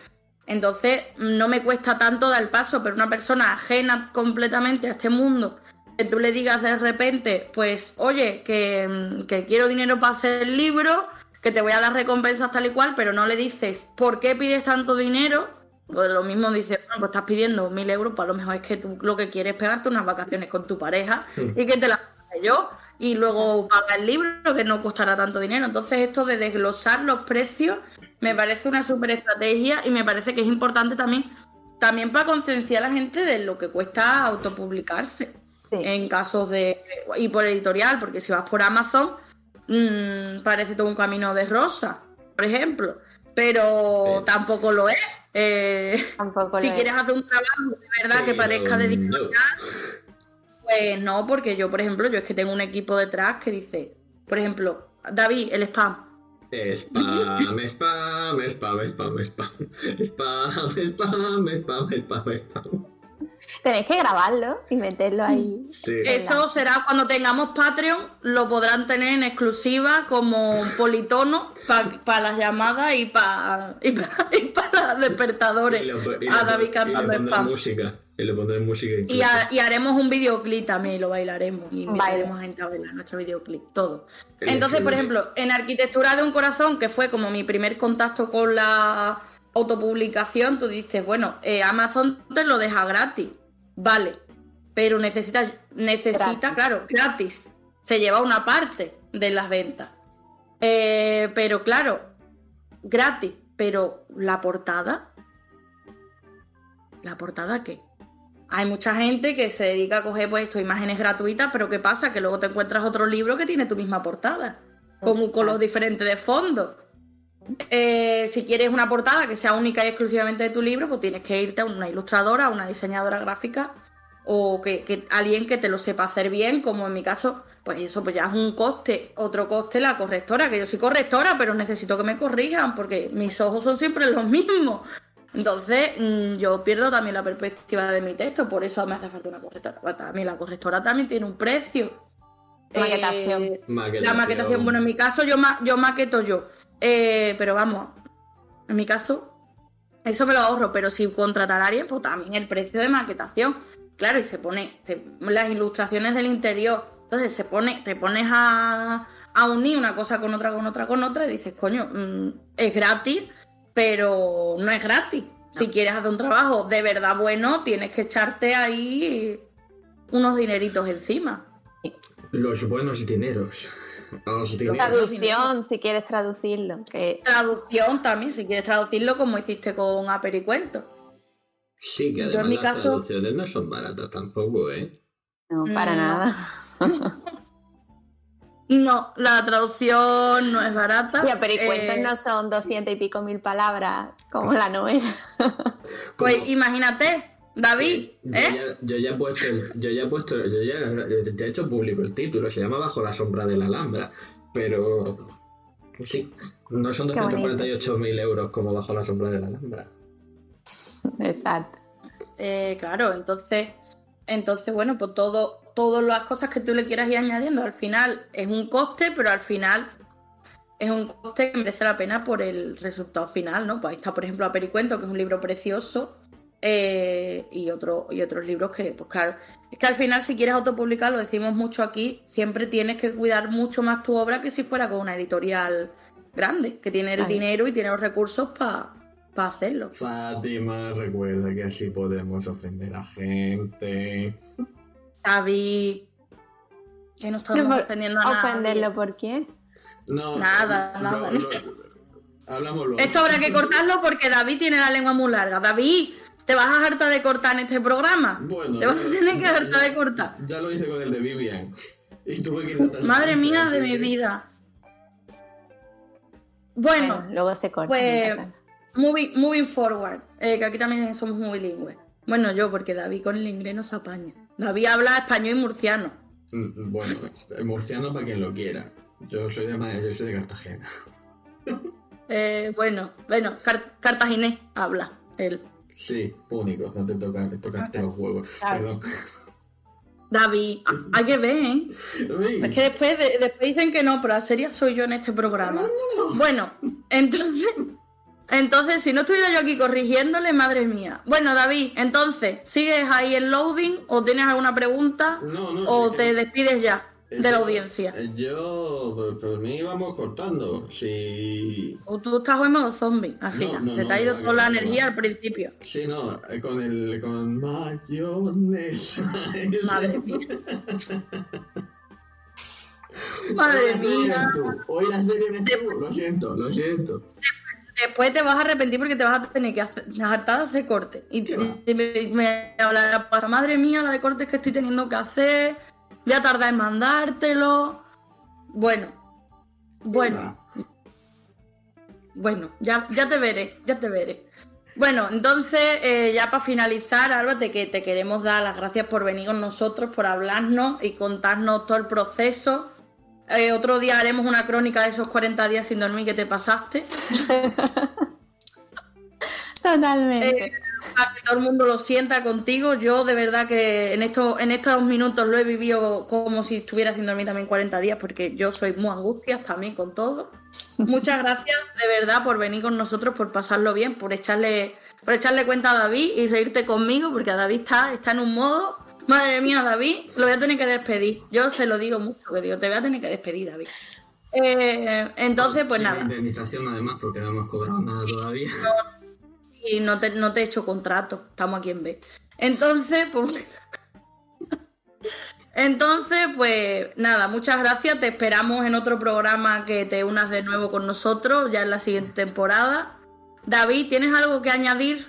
B: Entonces, no me cuesta tanto dar el paso, pero una persona ajena completamente a este mundo, que tú le digas de repente, pues, oye, que, que quiero dinero para hacer el libro, que te voy a dar recompensas tal y cual, pero no le dices, ¿por qué pides tanto dinero? Pues lo mismo dice, bueno, pues estás pidiendo mil euros, pues a lo mejor es que tú lo que quieres es pegarte unas vacaciones con tu pareja y que te las pague yo y luego paga el libro que no costará tanto dinero. Entonces esto de desglosar los precios me parece una super estrategia y me parece que es importante también, también para concienciar a la gente de lo que cuesta autopublicarse
C: Sí.
B: en casos de... y por editorial, porque si vas por Amazon mm, parece todo un camino de rosa, por ejemplo, pero
D: Sí.
B: tampoco lo es. Eh,
C: Tampoco
B: si quieres
C: es.
B: hacer un trabajo de verdad que parezca de
D: no.
B: editorial, pues no, porque yo, por ejemplo, yo es que tengo un equipo detrás que dice, por ejemplo, David, el spam.
D: Spam, spam, spam, spam, spam, spam, spam, spam, spam, spam.
C: Tenéis que grabarlo y meterlo ahí.
D: Sí.
B: Eso será cuando tengamos Patreon, lo podrán tener en exclusiva como politono para las llamadas y para y pa- y para los despertadores.
D: Y lo-
B: a David
D: música. Y le pondré música
B: Y, ha- y haremos un videoclip también, y lo bailaremos. Y
C: Baile.
B: invitaremos a gente a bailar nuestro videoclip, todo. Entonces, por ejemplo, en Arquitectura de un Corazón, que fue como mi primer contacto con la autopublicación, tú dices, bueno, eh, Amazon te lo deja gratis, vale, pero necesita, necesita,
C: Gratis.
B: claro, gratis. Se lleva una parte de las ventas. Eh, pero claro, gratis, pero la portada, ¿la portada qué? Hay mucha gente que se dedica a coger pues esto, imágenes gratuitas, pero ¿qué pasa? Que luego te encuentras otro libro que tiene tu misma portada, con un color diferente de fondo. Eh, si quieres una portada que sea única y exclusivamente de tu libro, pues tienes que irte a una ilustradora, a una diseñadora gráfica o que, que alguien que te lo sepa hacer bien, como en mi caso, pues eso pues ya es un coste. Otro coste la correctora, que yo soy correctora, pero necesito que me corrijan porque mis ojos son siempre los mismos. Entonces, mm, yo pierdo también la perspectiva de mi texto, por eso me hace falta una correctora. También la correctora también tiene un precio.
C: Maquetación.
B: Eh,
D: Maquetación.
B: la maquetación, bueno, en mi caso yo, ma- yo maqueto yo. Eh, pero vamos, en mi caso, eso me lo ahorro, pero si contratar a alguien, pues también el precio de maquetación. claro, y se pone se- las ilustraciones del interior. Entonces se pone, te pones a, a unir una cosa con otra, con otra, con otra, y dices, coño, mm, es gratis, pero no es gratis. Si quieres hacer un trabajo de verdad bueno, tienes que echarte ahí unos dineritos encima.
D: Los buenos dineros. Los.
C: Traducción, si quieres traducirlo. Que
B: Traducción también, si quieres traducirlo como hiciste con Apericuento.
D: Sí, que
B: Yo en
D: además
B: mi
D: las
B: caso-
D: traducciones no son baratas tampoco, ¿eh?
C: no, para
B: No.
C: nada.
B: No, la traducción no es barata.
C: Y a pericuentos
B: Eh,
C: no son doscientas y pico mil palabras como la novela.
B: Pues imagínate, David,
D: Yo,
B: ¿eh?
D: ya, yo ya he puesto, el- yo ya he puesto, yo ya, ya he hecho público el título, se llama Bajo la sombra de la Alhambra, pero sí, no son
C: Qué bonito.
D: 248.000 euros como Bajo la sombra de la Alhambra.
C: Exacto.
B: Eh, claro, entonces, entonces, bueno, pues todo, todas las cosas que tú le quieras ir añadiendo, al final es un coste, pero al final es un coste que merece la pena por el resultado final, ¿no? Pues ahí está, por ejemplo, Apericuento, que es un libro precioso, eh, y, otro, y otros libros que, pues claro, es que al final si quieres autopublicar, lo decimos mucho aquí, siempre tienes que cuidar mucho más tu obra que si fuera con una editorial grande, que tiene el dinero y tiene los recursos para hacerlo.
D: Fátima, recuerda que así podemos ofender a gente.
B: David, que no estamos ofendiendo a nadie.
C: ¿Ofenderlo por quién?
D: No,
B: Nada, nada.
D: hablamos luego.
B: Esto habrá que cortarlo porque David tiene la lengua muy larga. David, ¿te vas a hartar de cortar en este programa?
D: Bueno,
B: te vas a tener que hartar de cortar.
D: Ya lo hice con el de Vivian. Y tuve que ir
B: Madre mía de mi vida. Bueno,
C: Bueno, luego se corta.
B: pues- moving, moving forward, eh, que aquí también somos muy bilingües. Bueno, yo, porque David con el inglés no se apaña. David habla español y murciano.
D: Mm, Bueno, murciano para quien lo quiera. Yo soy de, Ma- yo soy de Cartagena.
B: Eh, bueno, bueno, car- cartaginés habla él.
D: Sí, único, no te toca, te tocarte los huevos. Perdón.
B: David, ah, hay que ver, ¿eh? Es que después, de- después dicen que no, pero la serie soy yo en este programa. Bueno, entonces, entonces, si no estuviera yo aquí corrigiéndole, madre mía. Bueno, David, entonces, ¿sigues ahí en loading o tienes alguna pregunta
D: No, no,
B: o
D: sí
B: te
D: que-
B: despides ya de la audiencia?
D: eh, Yo, pues, por mí vamos cortando. Si.
B: O tú estás hoy en modo zombie, al final.
D: no,
B: Se
D: no,
B: te ha ido toda la energía al principio.
D: Sí, no, eh, con el. con mayonesa.
B: Madre mía. Madre mía.
D: Hoy la serie eres tú. Lo siento, lo siento.
B: Después te vas a arrepentir porque te vas a tener que hacer, hartar de hacer corte. Y,
D: ¿Qué va?
B: y me, me hablará, pues, madre mía, la de cortes que estoy teniendo que hacer. Voy a tardar en mandártelo. Bueno, bueno, bueno, ya, ya te veré, ya te veré. Bueno, entonces, eh, ya para finalizar, Alba, te, que te queremos dar las gracias por venir con nosotros, por hablarnos y contarnos todo el proceso. Eh, otro día haremos una crónica de esos 40 días sin dormir que te pasaste.
C: Totalmente.
B: Eh, para que todo el mundo lo sienta contigo. Yo de verdad que en estos, en estos minutos lo he vivido como si estuviera sin dormir también 40 días, porque yo soy muy angustias también con todo. Muchas gracias de verdad por venir con nosotros, por pasarlo bien, por echarle, por echarle cuenta a David y reírte conmigo, porque David está, está en un modo. Madre mía, David, lo voy a tener que despedir. Yo se lo digo mucho, que digo, te voy a tener que despedir, David. Eh, entonces, pues
D: Sin
B: nada.
D: indemnización además, porque no hemos cobrado nada todavía.
B: Y no te, no te he hecho contrato. Estamos aquí en B. Entonces, pues. Entonces, pues nada, muchas gracias. Te esperamos en otro programa que te unas de nuevo con nosotros, ya en la siguiente temporada. David, ¿tienes algo que añadir?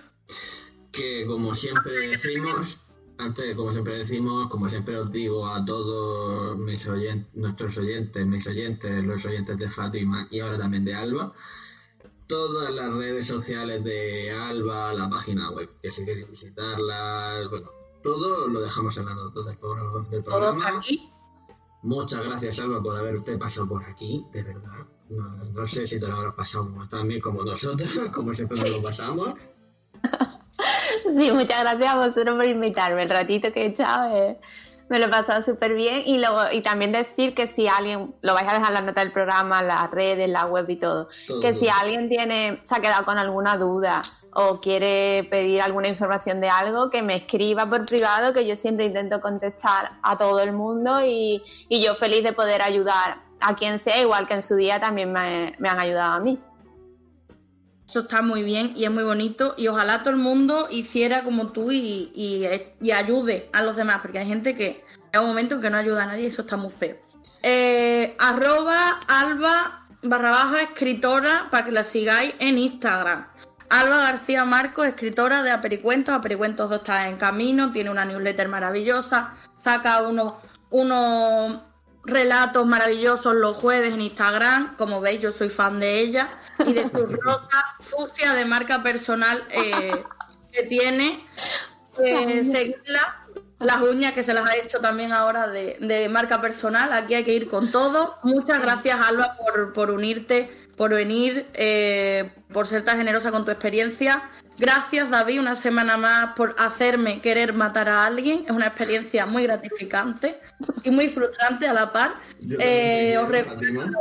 D: que como siempre decimos, antes, como siempre decimos, como siempre os digo a todos mis oyen- nuestros oyentes, mis oyentes, los oyentes de Fátima y ahora también de Alba, todas las redes sociales de Alba, la página web, que si queréis visitarlas, bueno, todo lo dejamos en las notas del programa. Del programa.
B: aquí.
D: Muchas gracias, Alba, por haberte pasado por aquí, de verdad. No, no sé si te lo habrás pasado tan bien como nosotros, como siempre nos lo pasamos.
C: Sí, muchas gracias a vosotros por invitarme. El ratito que he echado eh, me lo he pasado súper bien. Y, luego, y también decir que si alguien, lo vais a dejar en la nota del programa, las redes, la web y todo,
D: Todo,
C: que si alguien tiene, se ha quedado con alguna duda o quiere pedir alguna información de algo, que me escriba por privado, que yo siempre intento contestar a todo el mundo y, y yo feliz de poder ayudar a quien sea, igual que en su día también me, me han ayudado a mí.
B: Eso está muy bien y es muy bonito. Y ojalá todo el mundo hiciera como tú y, y, ayude a los demás, porque hay gente que hay un momento en que no ayuda a nadie y eso está muy feo. Eh, arroba alba barra baja escritora para que la sigáis en Instagram. Alba García Marcos, escritora de Apericuentos. Apericuentos 2 está en camino, tiene una newsletter maravillosa, saca unos, unos relatos maravillosos los jueves en Instagram. Como veis, yo soy fan de ella y de su rosa fucsia de marca personal eh, que tiene. Eh, seguirla. Las uñas que se las ha hecho también ahora de, marca personal. Aquí hay que ir con todo. Muchas gracias, Alba, por, por unirte, por venir, eh, por ser tan generosa con tu experiencia. Gracias, David, una semana más por hacerme querer matar a alguien. Es una experiencia muy gratificante y muy frustrante a la par. os recuerdo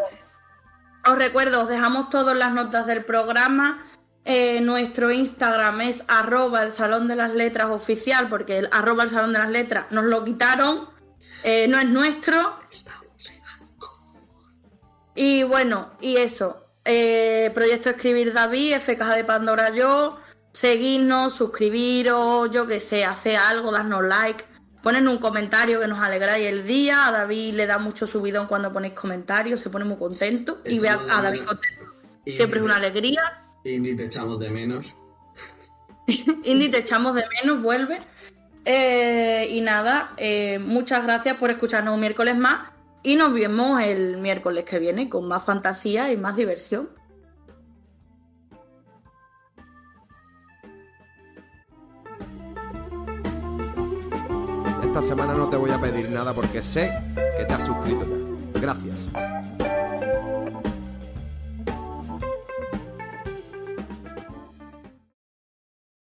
B: os recuerdo, os dejamos todas las notas del programa. Eh, nuestro Instagram es arroba el salón de las letras oficial, porque el arroba el salón de las letras nos lo quitaron, eh, no es nuestro. Y bueno, y eso. Eh, proyecto Escribir David, FK de Pandora yo. Seguirnos, suscribiros, yo que sé, hacer algo, darnos like. Ponen un comentario que nos alegráis el día. A David le da mucho subidón cuando ponéis comentarios, se pone muy contento. y ve a, David contento. Siempre es una alegría.
D: Indy te echamos de menos.
B: Indy te echamos de menos, vuelve. Eh, y nada, eh, muchas gracias por escucharnos un miércoles más. Y nos vemos el miércoles que viene con más fantasía y más diversión.
A: esta semana no te voy a pedir nada porque sé que te has suscrito ya. Gracias.